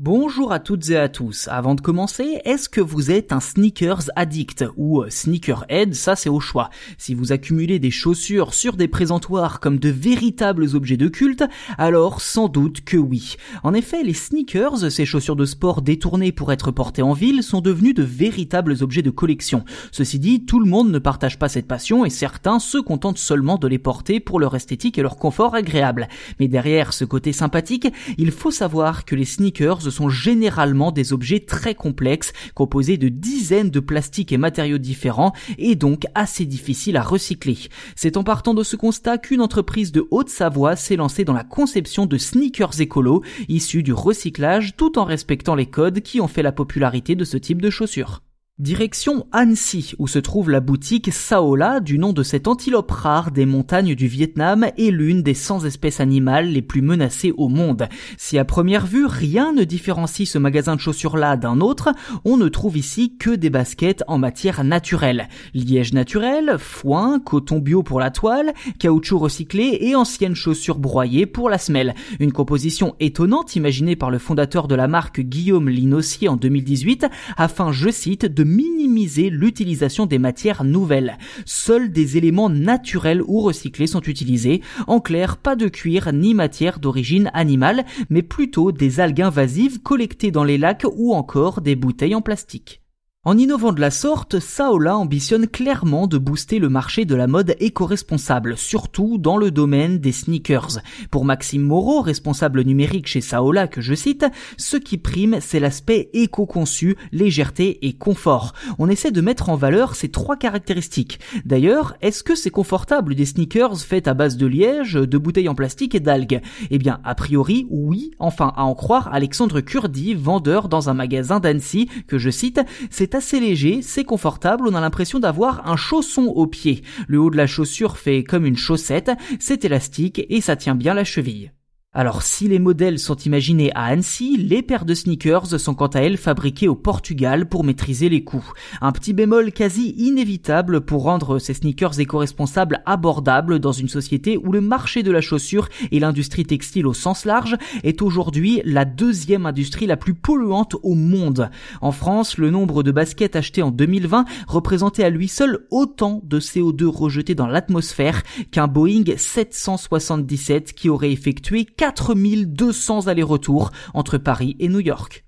Bonjour à toutes et à tous. Avant de commencer, est-ce que vous êtes un sneakers addict ou euh, sneakerhead? Ça, c'est au choix. Si vous accumulez des chaussures sur des présentoirs comme de véritables objets de culte, alors sans doute que oui. En effet, les sneakers, ces chaussures de sport détournées pour être portées en ville, sont devenus de véritables objets de collection. Ceci dit, tout le monde ne partage pas cette passion et certains se contentent seulement de les porter pour leur esthétique et leur confort agréable. Mais derrière ce côté sympathique, il faut savoir que les sneakers sont généralement des objets très complexes, composés de dizaines de plastiques et matériaux différents, et donc assez difficiles à recycler. C'est en partant de ce constat qu'une entreprise de Haute-Savoie s'est lancée dans la conception de sneakers écolo, issus du recyclage tout en respectant les codes qui ont fait la popularité de ce type de chaussures. Direction Annecy, où se trouve la boutique Saola, du nom de cette antilope rare des montagnes du Vietnam et l'une des 100 espèces animales les plus menacées au monde. Si à première vue rien ne différencie ce magasin de chaussures-là d'un autre, on ne trouve ici que des baskets en matière naturelle. Liège naturel, foin, coton bio pour la toile, caoutchouc recyclé et anciennes chaussures broyées pour la semelle. Une composition étonnante imaginée par le fondateur de la marque Guillaume Linossier en 2018 afin, je cite, de minimiser l'utilisation des matières nouvelles. Seuls des éléments naturels ou recyclés sont utilisés. En clair, pas de cuir ni matière d'origine animale, mais plutôt des algues invasives collectées dans les lacs ou encore des bouteilles en plastique. En innovant de la sorte, Saola ambitionne clairement de booster le marché de la mode éco-responsable, surtout dans le domaine des sneakers. Pour Maxime Moreau, responsable numérique chez Saola que je cite, ce qui prime c'est l'aspect éco-conçu, légèreté et confort. On essaie de mettre en valeur ces trois caractéristiques. D'ailleurs, est-ce que c'est confortable des sneakers faits à base de liège, de bouteilles en plastique et d'algues? Eh bien, a priori, oui, enfin à en croire Alexandre Kurdi, vendeur dans un magasin d'Annecy, que je cite, c'est assez léger, c'est confortable, on a l'impression d'avoir un chausson au pied. Le haut de la chaussure fait comme une chaussette, c'est élastique et ça tient bien la cheville. Alors si les modèles sont imaginés à Annecy, les paires de sneakers sont quant à elles fabriquées au Portugal pour maîtriser les coûts. Un petit bémol quasi inévitable pour rendre ces sneakers éco-responsables abordables dans une société où le marché de la chaussure et l'industrie textile au sens large est aujourd'hui la deuxième industrie la plus polluante au monde. En France, le nombre de baskets achetées en 2020 représentait à lui seul autant de CO2 rejeté dans l'atmosphère qu'un Boeing 777 qui aurait effectué 4200 allers-retours entre Paris et New York.